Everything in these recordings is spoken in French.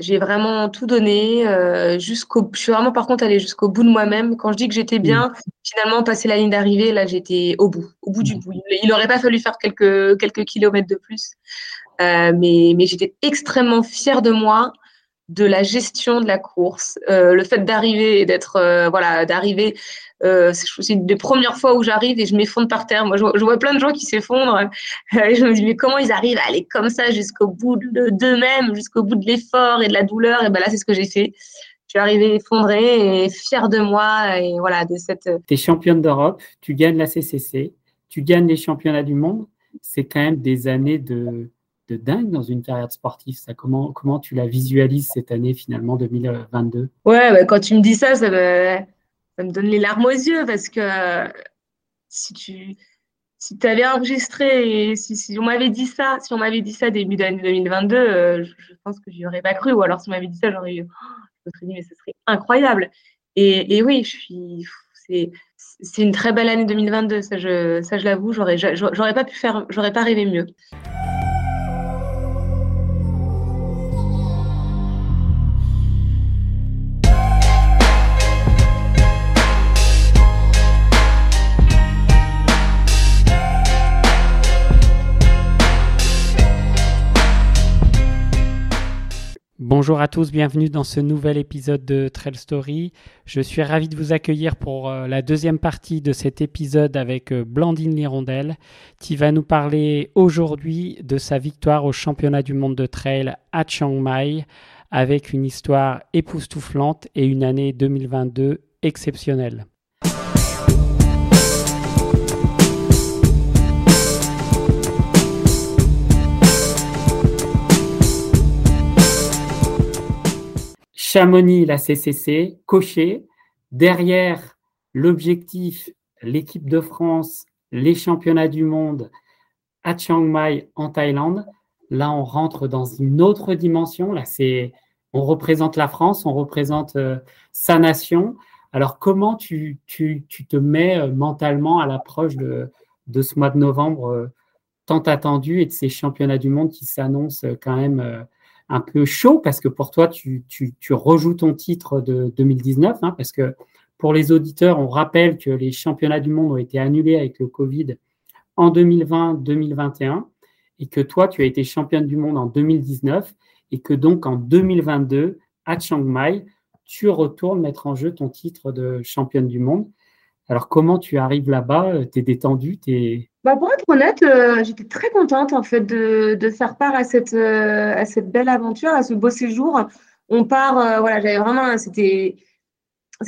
J'ai vraiment tout donné euh, jusqu'au. Je suis vraiment par contre allée jusqu'au bout de moi-même. Quand je dis que j'étais bien, mm. finalement passer la ligne d'arrivée, là j'étais au bout, au bout du mm. bout. Il n'aurait pas fallu faire quelques quelques kilomètres de plus, euh, mais mais j'étais extrêmement fière de moi de la gestion de la course, euh, le fait d'arriver et d'être voilà d'arriver. Euh, c'est une des premières fois où j'arrive et je m'effondre par terre. Moi, je vois, plein de gens qui s'effondrent. et je me dis mais comment ils arrivent à aller comme ça jusqu'au bout d'eux-mêmes, jusqu'au bout de l'effort et de la douleur? Et ben là, c'est ce que j'ai fait. Je suis arrivée effondrée et fière de moi et voilà de cette. Tu es championne d'Europe, tu gagnes la CCC, tu gagnes les championnats du monde. C'est quand même des années de de dingue dans une carrière sportive. Ça, comment, comment tu la visualises cette année finalement 2022 Ouais, bah, quand tu me dis ça, ça me, me donne les larmes aux yeux parce que si tu si avais enregistré et si, on m'avait dit ça, si on m'avait dit ça début d'année 2022, euh, je, pense que j'y aurais pas cru. Ou alors si on m'avait dit ça, j'aurais eu, oh, je serais dit mais ce serait incroyable. Et, et oui, je suis, c'est, c'est une très belle année 2022. Ça, je, ça, je l'avoue, j'aurais, j'aurais pas pu faire, j'aurais pas rêvé mieux. Bonjour à tous, bienvenue dans ce nouvel épisode de Trail Story. Je suis ravi de vous accueillir pour euh, la deuxième partie de cet épisode avec euh, Blandine Lirondelle qui va nous parler aujourd'hui de sa victoire au championnat du monde de trail à Chiang Mai avec une histoire époustouflante et une année 2022 exceptionnelle. Chamonix, la CCC, coché. Derrière, l'objectif, l'équipe de France, les championnats du monde à Chiang Mai en Thaïlande. Là, on rentre dans une autre dimension. Là, c'est, on représente la France, on représente euh, sa nation. Alors, comment tu, tu, tu te mets euh, mentalement à l'approche de, de, ce mois de novembre euh, tant attendu et de ces championnats du monde qui s'annoncent quand même un peu chaud parce que pour toi, tu, tu, rejoues ton titre de 2019 hein, parce que pour les auditeurs, on rappelle que les championnats du monde ont été annulés avec le Covid en 2020-2021 et que toi, tu as été championne du monde en 2019 et que donc en 2022, à Chiang Mai, tu retournes mettre en jeu ton titre de championne du monde. Alors, comment tu arrives là-bas? Tu es détendue es... Bah pour être honnête, euh, j'étais très contente en fait de, de faire part à cette, euh, à cette belle aventure, à ce beau séjour. On part, euh, voilà, j'avais vraiment, c'était,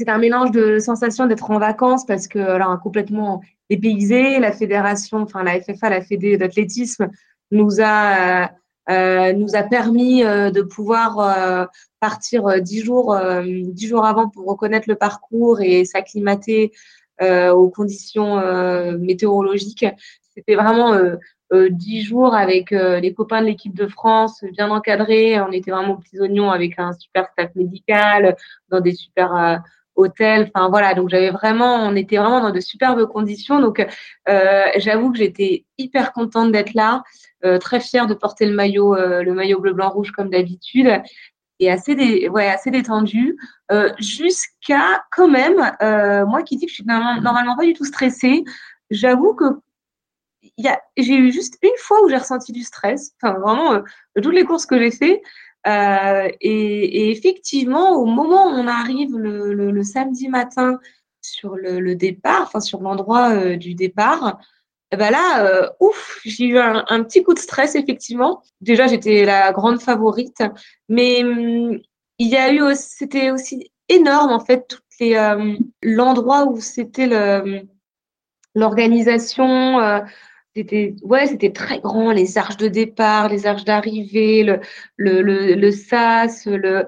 un mélange de sensations d'être en vacances parce que alors complètement dépaysé, la fédération, enfin la FFA, la Fédé d'athlétisme, nous a nous a permis de pouvoir partir dix jours, dix jours avant pour reconnaître le parcours et s'acclimater aux conditions euh, météorologiques. C'était vraiment euh, dix jours avec les copains de l'équipe de France, bien encadrés. On était vraiment petits oignons avec un super staff médical, dans des super hôtels. Enfin voilà, donc j'avais vraiment, on était vraiment dans de superbes conditions. Donc j'avoue que j'étais hyper contente d'être là, très fière de porter le maillot, le maillot bleu blanc rouge comme d'habitude assez, dé, ouais, assez détendu, euh, jusqu'à quand même, euh, moi qui dis que je suis normalement pas du tout stressée, j'avoue que j'ai eu juste une fois où j'ai ressenti du stress, enfin vraiment, euh, toutes les courses que j'ai fait. Et, effectivement, au moment où on arrive le, le, samedi matin sur le, le départ, enfin sur l'endroit du départ, eh ben là, euh, ouf, j'ai eu un, petit coup de stress, effectivement. Déjà, j'étais la grande favorite, mais hum, il y a eu, c'était aussi énorme, en fait, toutes les, euh, l'endroit où c'était le, l'organisation. Euh, c'était, ouais, c'était très grand, les arches de départ, les arches d'arrivée, le, le, le, le SAS, le,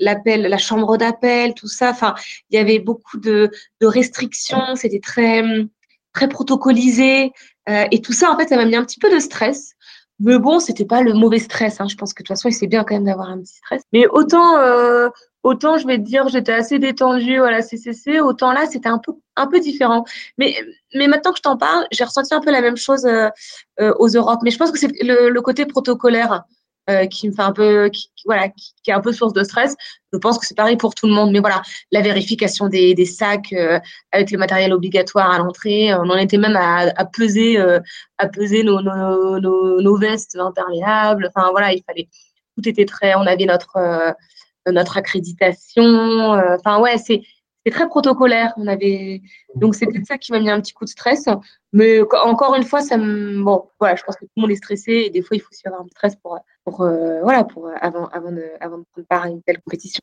l'appel, la chambre d'appel, tout ça. Enfin, il y avait beaucoup de, de restrictions. C'était très, hum, très protocolisé. et tout ça, en fait, ça m'a mis un petit peu de stress. Mais bon, c'était pas le mauvais stress. Hein. Je pense que de toute façon, c'est bien quand même d'avoir un petit stress. Mais autant, euh, autant je vais te dire, j'étais assez détendue à la CCC, autant là, c'était un peu, un peu différent. Mais, mais maintenant que je t'en parle, j'ai ressenti un peu la même chose euh, euh, aux Europes. Mais je pense que c'est le, côté protocolaire euh, qui me fait un peu, qui, voilà, qui, qui, est un peu source de stress. Je pense que c'est pareil pour tout le monde. Mais voilà, la vérification des, des sacs euh, avec le matériel obligatoire à l'entrée, on en était même à, à peser, euh, à peser nos, nos, nos, nos, vestes imperméables. Enfin voilà, il fallait, tout était très, on avait notre euh, notre accréditation. Enfin ouais, c'est c'est très protocolaire. On avait donc c'est peut-être ça qui m'a mis un petit coup de stress. Mais encore une fois, ça me bon voilà, je pense que tout le monde est stressé et des fois il faut aussi avoir un stress pour pour euh, voilà pour avant avant de avant de prendre part à une telle compétition.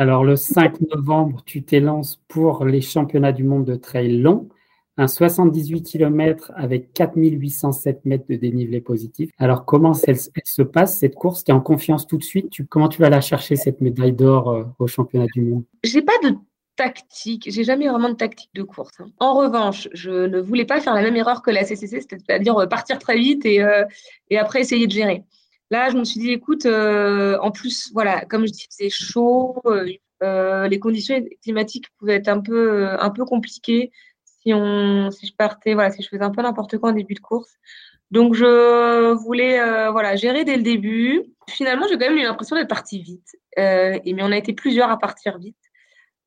Alors, le 5 novembre, tu t'élances pour les championnats du monde de trail long, un 78 km avec 4807 mètres de dénivelé positif. Alors, comment se passe, cette course? Tu es en confiance tout de suite? Comment tu vas la chercher, cette médaille d'or euh, au championnat du monde? J'ai pas de tactique, j'ai jamais vraiment de tactique de course. Hein. En revanche, je ne voulais pas faire la même erreur que la CCC, c'est-à-dire euh, partir très vite et, euh, et après essayer de gérer. Là, je me suis dit, écoute, euh, en plus, voilà, comme je dis, c'est chaud, euh, euh, les conditions climatiques pouvaient être un peu, un peu compliquées si, on, si je partais, voilà, si je faisais un peu n'importe quoi en début de course. Donc, je voulais voilà, gérer dès le début. Finalement, j'ai quand même eu l'impression d'être partie vite. et, mais on a été plusieurs à partir vite.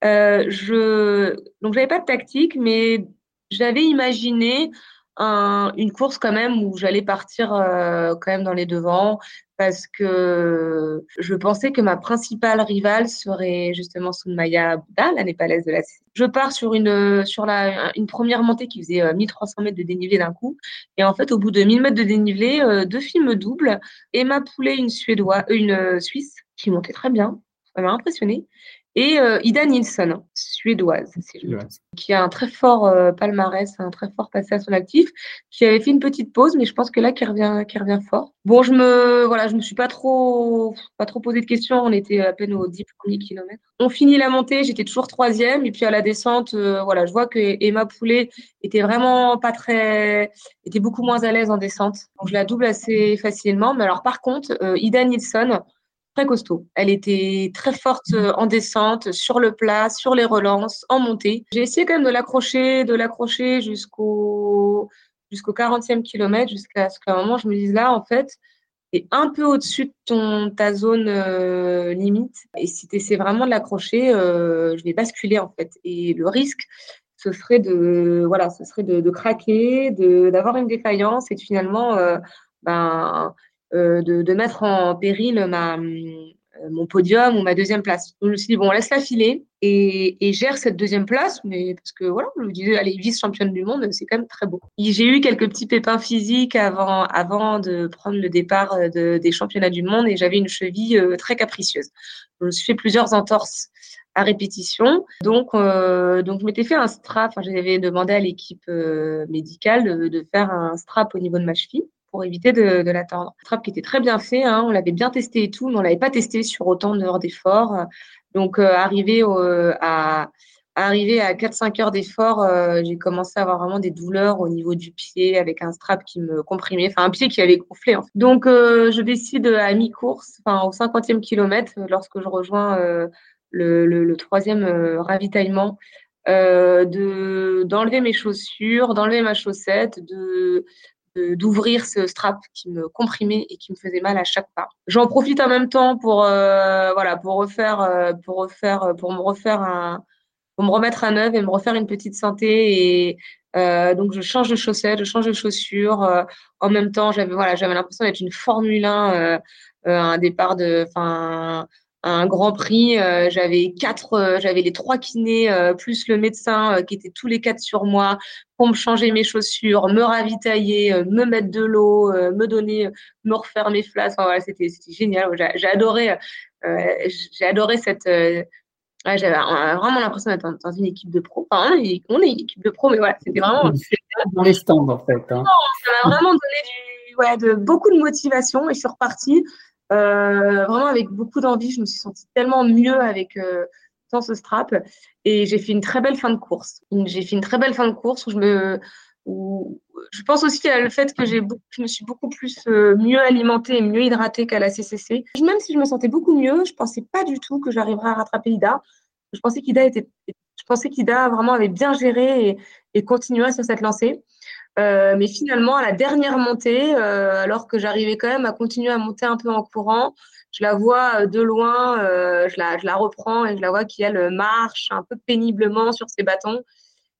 je, donc, j'avais pas de tactique, mais j'avais imaginé un, une course quand même où j'allais partir euh, quand même dans les devants parce que je pensais que ma principale rivale serait justement Sunmaya Bouddha, la népalaise de la Je pars sur une sur la une première montée qui faisait 1300 euh, mètres de dénivelé d'un coup et en fait au bout de 1000 mètres de dénivelé, euh, deux filles me doublent et ma poulet une suédoise une suisse qui montait très bien, ça m'a impressionné et euh, Ida Nilsson, suédoise, si je qui a un très fort euh, palmarès, un très fort passé à son actif, qui avait fait une petite pause, mais je pense que là, qui revient, qui revient fort. Bon, je me, voilà, je me suis pas trop, pas trop posé de questions. On était à peine aux 10 premiers kilomètres. On finit la montée, j'étais toujours troisième, et puis à la descente, euh, voilà, je vois que Emma Poulet était vraiment pas très, était beaucoup moins à l'aise en descente. Donc je la double assez facilement. Mais alors par contre, euh, Ida Nilsson, très costaud. Elle était très forte euh, en descente, sur le plat, sur les relances, en montée. J'ai essayé quand même de l'accrocher, de l'accrocher jusqu'au jusqu'au 40e kilomètre, jusqu'à ce qu'à un moment je me dise là, en fait, c'est un peu au-dessus de ton, ta zone euh, limite. Et si tu essaies vraiment de l'accrocher, euh, je vais basculer en fait. Et le risque, ce serait de, voilà, ce serait de, de craquer, d'avoir une défaillance et de finalement, euh, ben, de, de, mettre en péril euh, mon podium ou ma deuxième place. Donc, je me suis dit, bon, laisse-la filer et, gère cette deuxième place, mais parce que voilà, je me disais, allez, vice-championne du monde, c'est quand même très beau. J'ai eu quelques petits pépins physiques avant, avant de prendre le départ euh, de, des championnats du monde et j'avais une cheville très capricieuse. Je me suis fait plusieurs entorses à répétition. Donc, euh, donc je m'étais fait un strap. Enfin, j'avais demandé à l'équipe euh, médicale de, faire un strap au niveau de ma cheville pour éviter de, de la tordre. Qui était très bien fait, hein, on l'avait bien testé et tout, mais on l'avait pas testé sur autant d'heures d'effort. Donc, euh, arrivé au, à arrivé à 4-5 heures d'effort, euh, j'ai commencé à avoir vraiment des douleurs au niveau du pied avec un strap qui me comprimait, enfin un pied qui avait gonflé. En fait. Donc, euh, je décide à mi-course, enfin au 50e kilomètre, lorsque je rejoins euh, le, le, le, troisième euh, ravitaillement, euh, de d'enlever mes chaussures, d'enlever ma chaussette, de d'ouvrir ce strap qui me comprimait et qui me faisait mal à chaque pas. J'en profite en même temps pour euh, voilà pour refaire euh, pour refaire pour me refaire un pour me remettre à neuf et me refaire une petite santé et euh, donc je change de chaussettes, je change de chaussures. Euh, en même temps, j'avais voilà j'avais l'impression d'être une Formule 1 un départ de enfin un grand prix. Euh, j'avais quatre, euh, j'avais les trois kinés euh, plus le médecin qui étaient tous les quatre sur moi pour me changer mes chaussures, me ravitailler, me mettre de l'eau, me donner, me refaire mes flasques. Enfin, voilà, c'était génial. J'ai adoré, j'ai adoré cette j'avais vraiment l'impression d'être dans, une équipe de pro. Enfin, on est une équipe de pro, mais voilà, c'était vraiment. Dans les stands, en fait. Hein. ça m'a vraiment donné du, ouais, de, beaucoup de motivation et je suis repartie euh, vraiment avec beaucoup d'envie. Je me suis sentie tellement mieux avec euh, dans ce strap et j'ai fait une très belle fin de course. J'ai fait une très belle fin de course où je me. Où, je pense aussi a le fait que j'ai je me suis beaucoup plus euh, mieux alimentée et mieux hydratée qu'à la CCC. Même si je me sentais beaucoup mieux, je pensais pas du tout que j'arriverais à rattraper Ida. Je pensais qu'Ida était, je pensais qu'Ida vraiment avait bien géré et, et continuait sur cette lancée. Euh, mais finalement, à la dernière montée, euh, alors que j'arrivais quand même à continuer à monter un peu en courant, je la vois de loin, je, la, je la reprends et je la vois qui, elle, marche un peu péniblement sur ses bâtons.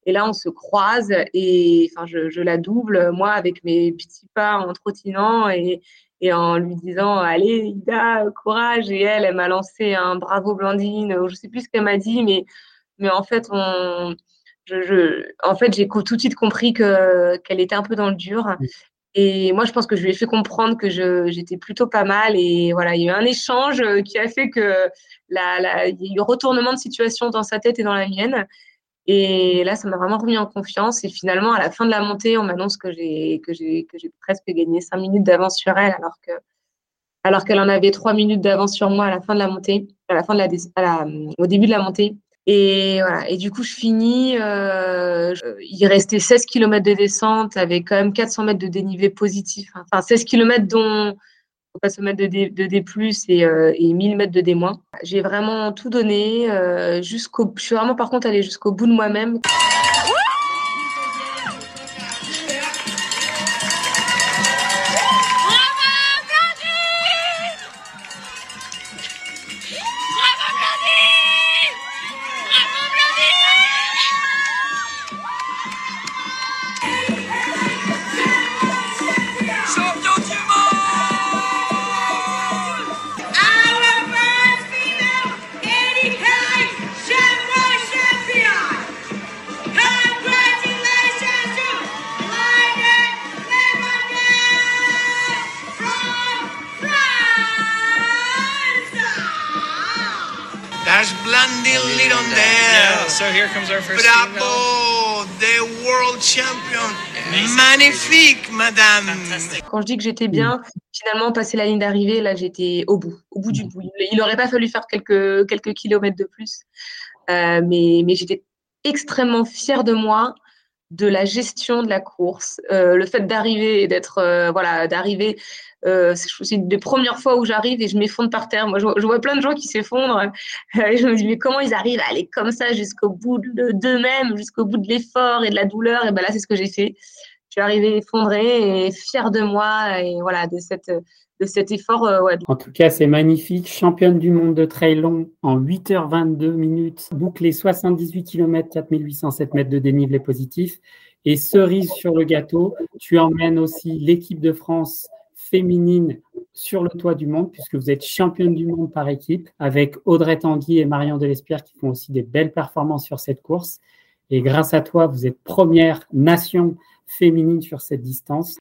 Et là, on se croise et enfin, je, je, la double, moi, avec mes petits pas en trottinant et, et en lui disant Allez, Ida, courage. Et elle, elle m'a lancé un bravo Blandine. Je ne sais plus ce qu'elle m'a dit, mais, mais en fait, on, je, je, en fait, j'ai tout de suite compris que, qu'elle était un peu dans le dur. Et moi, je pense que je lui ai fait comprendre que j'étais plutôt pas mal. Et voilà, il y a eu un échange qui a fait que la, la, il y a eu retournement de situation dans sa tête et dans la mienne. Et là, ça m'a vraiment remis en confiance. Et finalement, à la fin de la montée, on m'annonce que j'ai que j'ai que j'ai presque gagné cinq minutes d'avance sur elle, alors que alors qu'elle en avait trois minutes d'avance sur moi à la fin de la montée, à la fin de la, à la au début de la montée. Et voilà. Et du coup, je finis. Euh, il restait 16 km de descente avec quand même 400 mètres de dénivelé positif. Enfin, 16 km dont faut pas se mettre de D, de D+, et, euh, et 1000 mètres de D-. J'ai vraiment tout donné euh, jusqu'au. Je suis vraiment par contre allée jusqu'au bout de moi-même. Magnifique, madame. Quand je dis que j'étais bien, finalement, passer la ligne d'arrivée, là, j'étais au bout, au bout du bout. Il n'aurait pas fallu faire quelques, quelques kilomètres de plus. Euh, mais mais j'étais extrêmement fière de moi de la gestion de la course, euh, le fait d'arriver et d'être euh, voilà d'arriver. C'est des premières fois où j'arrive et je m'effondre par terre. Moi, je, vois plein de gens qui s'effondrent je me dis mais comment ils arrivent à aller comme ça jusqu'au bout d'eux-mêmes, jusqu'au bout de l'effort et de la douleur? Et ben là, c'est ce que j'ai fait. Je suis arrivée effondrée et fière de moi et voilà de cette de cet effort. Euh, en tout cas, c'est magnifique. Championne du monde de trail long en 8h22 minutes, bouclé 78 km, 4807 mètres de dénivelé positif. Et cerise sur le gâteau, tu emmènes aussi l'équipe de France féminine sur le toit du monde, puisque vous êtes championne du monde par équipe, avec Audrey Tanguy et Marion Delespierre qui font aussi des belles performances sur cette course. Et grâce à toi, vous êtes première nation féminine sur cette distance.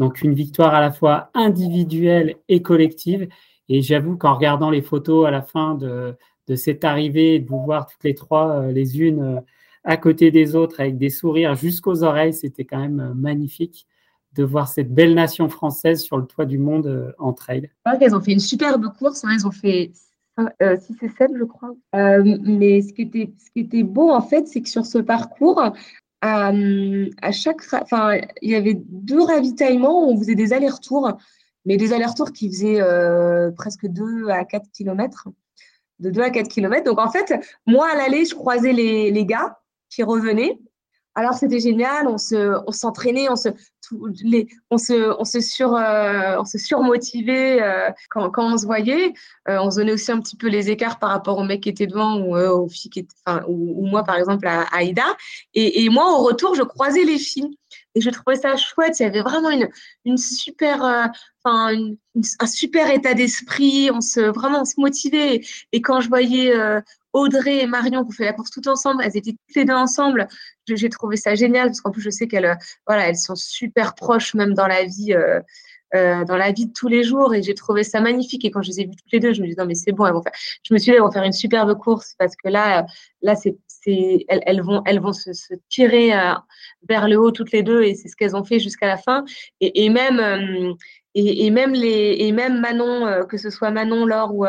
Donc une victoire à la fois individuelle et collective. Et j'avoue qu'en regardant les photos à la fin de, cette arrivée, de vous voir toutes les trois, euh, les unes euh, à côté des autres, avec des sourires jusqu'aux oreilles, c'était quand même euh, magnifique de voir cette belle nation française sur le toit du monde en trail. Elles ont fait une superbe course, hein. elles ont fait 6 et 7, je crois. mais ce qui, était, ce qui était beau, en fait, c'est que sur ce parcours, à, chaque, il y avait deux ravitaillements où on faisait des allers-retours, mais des allers-retours qui faisaient euh, presque 2 à 4 km, de 2 à 4 km. Donc en fait, moi à l'aller, je croisais les, les gars qui revenaient alors c'était génial, on se, on s'entraînait, on se, les, on se, on se sur, euh, on se surmotivait euh, quand, quand on se voyait. Euh, on se donnait aussi un petit peu les écarts par rapport aux mecs qui étaient devant ou aux filles qui enfin, ou, moi par exemple à, Aïda. Et, et, moi au retour, je croisais les filles et je trouvais ça chouette. Il y avait vraiment une, une super, enfin, un super état d'esprit. On se, vraiment, on se motivait. Et quand je voyais Audrey et Marion qui ont fait la course tout ensemble. Elles étaient toutes les deux ensemble. J'ai trouvé ça génial parce qu'en plus, je sais qu'elles voilà, elles sont super proches même dans la vie. Euh, euh, dans la vie de tous les jours et j'ai trouvé ça magnifique et quand je les ai vues toutes les deux je me dit non mais c'est bon elles vont faire je me suis dit elles vont faire une superbe course parce que là là c'est c'est elles, elles, vont elles vont se, se tirer euh, vers le haut toutes les deux et c'est ce qu'elles ont fait jusqu'à la fin et, et même euh, et, et, même les et même Manon que ce soit Manon Laure ou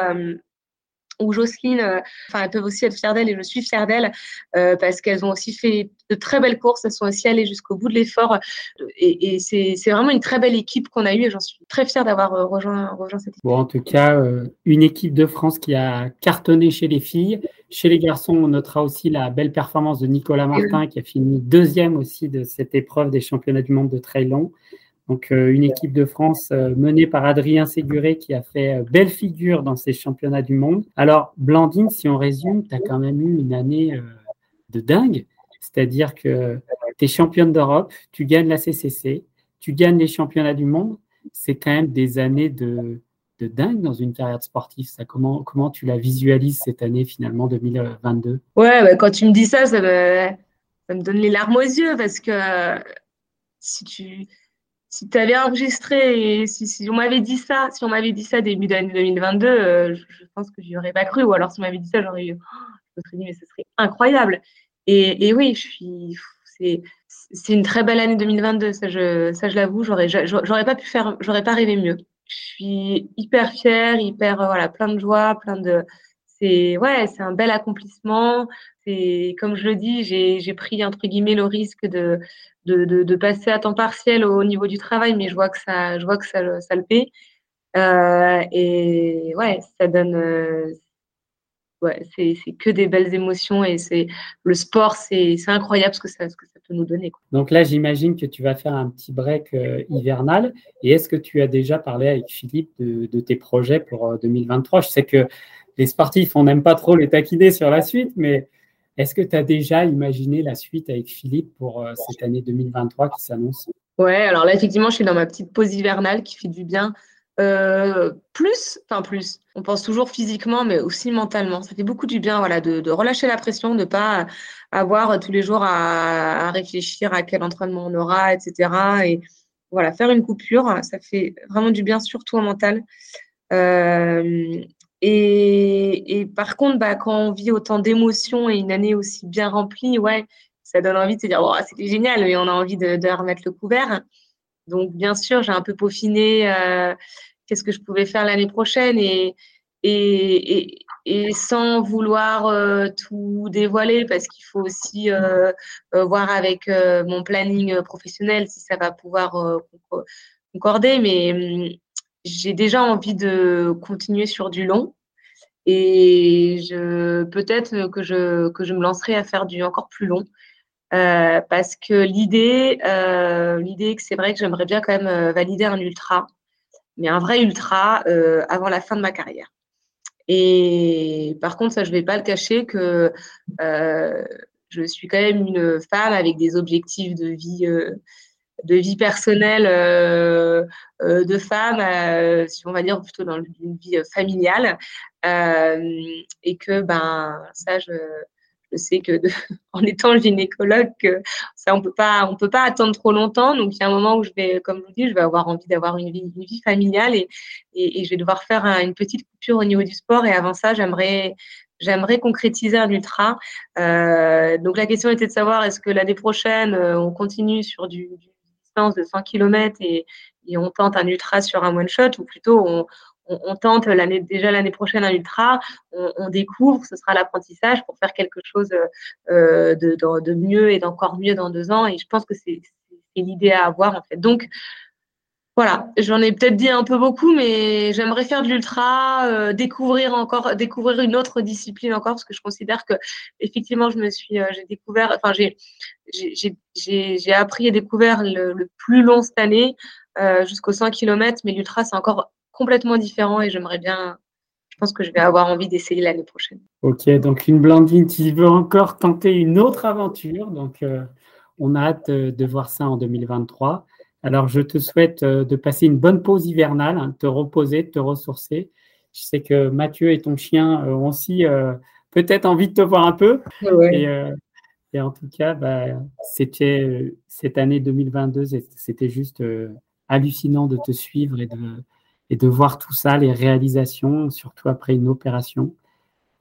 ou Jocelyne, euh, enfin, elles peuvent aussi être fières d'elles et je suis fière d'elles euh, parce qu'elles ont aussi fait de très belles courses. Elles sont aussi allées jusqu'au bout de l'effort et, c'est vraiment une très belle équipe qu'on a eue et j'en suis très fière d'avoir euh, rejoint, rejoint cette équipe. Bon, en tout cas, une équipe de France qui a cartonné chez les filles. Chez les garçons, on notera aussi la belle performance de Nicolas Martin qui a fini deuxième aussi de cette épreuve des championnats du monde de trail long. Donc, euh, une équipe de France euh, menée par Adrien Séguré qui a fait euh, belle figure dans ces championnats du monde. Alors, Blandine, si on résume, tu as quand même eu une année de dingue. C'est-à-dire que tu es championne d'Europe, tu gagnes la CCC, tu gagnes les championnats du monde. C'est quand même des années de, dingue dans une carrière sportive. Ça, comment, comment tu la visualises cette année finalement 2022 Ouais, bah, quand tu me dis ça, ça me donne les larmes aux yeux parce que si tu si tu avais enregistré et si, on m'avait dit ça, si on m'avait dit ça début d'année 2022, euh, je, pense que j'y aurais pas cru. Ou alors si on m'avait dit ça, j'aurais oh, je serais dit mais ce serait incroyable. Et, et oui, je suis, c'est, c'est une très belle année 2022. Ça, je, ça, je l'avoue, j'aurais, j'aurais pas pu faire, j'aurais pas rêvé mieux. Je suis hyper fière, hyper, voilà, plein de joie, plein de, c'est, ouais, c'est un bel accomplissement. C'est, comme je le dis, j'ai, pris entre guillemets le risque de de, de, passer à temps partiel au niveau du travail, mais je vois que ça, je vois que ça, ça le paie. Euh, et ouais, ça donne. Euh, ouais, c'est que des belles émotions et c'est le sport, c'est incroyable ce que, ça, ce que ça peut nous donner. Quoi. Donc là, j'imagine que tu vas faire un petit break euh, hivernal. Et est-ce que tu as déjà parlé avec Philippe de, de tes projets pour 2023 euh, Je sais que les sportifs, on n'aime pas trop les taquiner sur la suite, mais est-ce que tu as déjà imaginé la suite avec Philippe pour euh, cette année 2023 qui s'annonce? Ouais, alors là, effectivement, je suis dans ma petite pause hivernale qui fait du bien. Euh, plus, enfin plus, on pense toujours physiquement, mais aussi mentalement. Ça fait beaucoup du bien voilà, de, relâcher la pression, de ne pas avoir tous les jours à, réfléchir à quel entraînement on aura, etc. Et voilà, faire une coupure, ça fait vraiment du bien, surtout au mental. Euh, et, et, par contre, bah, quand on vit autant d'émotions et une année aussi bien remplie, ouais, ça donne envie de se dire, oh, c'était génial, mais on a envie de, remettre le couvert. Donc, bien sûr, j'ai un peu peaufiné euh, qu'est-ce que je pouvais faire l'année prochaine et, et, et, sans vouloir euh, tout dévoiler parce qu'il faut aussi euh, voir avec mon planning professionnel si ça va pouvoir concorder. Mais hum, j'ai déjà envie de continuer sur du long. Et je peut-être que je, que je me lancerai à faire du encore plus long. Euh, parce que l'idée, euh, l'idée que c'est vrai que j'aimerais bien quand même euh, valider un ultra, mais un vrai ultra avant la fin de ma carrière. Et par contre, ça, je vais pas le cacher que je suis quand même une femme avec des objectifs de vie de vie personnelle euh, euh, de femme, euh, si on va dire plutôt dans une vie familiale, et que ben ça je, je sais que de, en étant gynécologue, que ça on peut pas on peut pas attendre trop longtemps. Donc il y a un moment où je vais, comme je vous dis, je vais avoir envie d'avoir une vie, une vie familiale et, et, je vais devoir faire une petite coupure au niveau du sport. Et avant ça, j'aimerais j'aimerais concrétiser un ultra. Euh, donc la question était de savoir est-ce que l'année prochaine on continue sur du, du de 100 km et, on tente un ultra sur un one shot ou plutôt on, tente l'année déjà l'année prochaine un ultra, on, découvre, ce sera l'apprentissage pour faire quelque chose euh, de, mieux et d'encore mieux dans deux ans. Et je pense que c'est l'idée à avoir en fait. Donc voilà, j'en ai peut-être dit un peu beaucoup, mais j'aimerais faire de l'ultra, euh, découvrir encore, découvrir une autre discipline encore, parce que je considère que effectivement, je me suis, euh, j'ai découvert, enfin j'ai, appris et découvert le, plus long cette année euh, jusqu'aux 100 km, mais l'ultra c'est encore complètement différent et j'aimerais bien, je pense que je vais avoir envie d'essayer l'année prochaine. Ok, donc une Blandine qui veut encore tenter une autre aventure, donc on a hâte de voir ça en 2023. Alors, je te souhaite euh, de passer une bonne pause hivernale, hein, de te reposer, de te ressourcer. Je sais que Mathieu et ton chien euh, ont aussi euh, peut-être envie de te voir un peu. Et, en tout cas, bah, c'était cette année 2022, c'était juste hallucinant de te suivre et de, et de voir tout ça, les réalisations, surtout après une opération.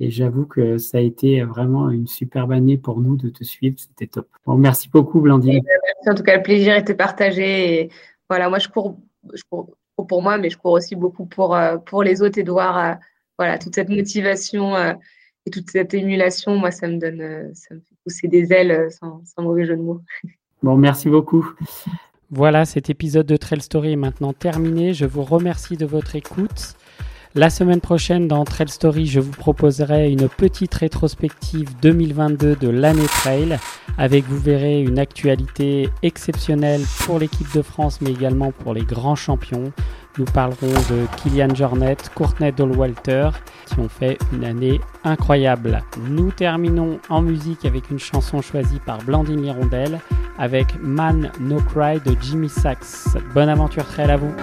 Et j'avoue que ça a été vraiment une superbe année pour nous de te suivre. C'était top. Bon, merci beaucoup, Blandine. Merci. En tout cas, le plaisir était partagé. Et voilà, moi, je cours, je cours, pour moi, mais je cours aussi beaucoup pour, euh, pour les autres et de voir euh, voilà, toute cette motivation euh, et toute cette émulation. Moi, ça me donne, ça me fait pousser des ailes sans, sans mauvais jeu de mots. Bon, merci beaucoup. Voilà, cet épisode de Trail Story est maintenant terminé. Je vous remercie de votre écoute. La semaine prochaine, dans Trail Story, je vous proposerai une petite rétrospective 2022 de l'année trail, avec, vous verrez, une actualité exceptionnelle pour l'équipe de France, mais également pour les grands champions. Nous parlerons de Kylian Jornet, Courtney Dolwalter, qui ont fait une année incroyable. Nous terminons en musique avec une chanson choisie par Blandine Hirondelle, avec Man No Cry de Jimmy Sachs. Bonne aventure trail à vous!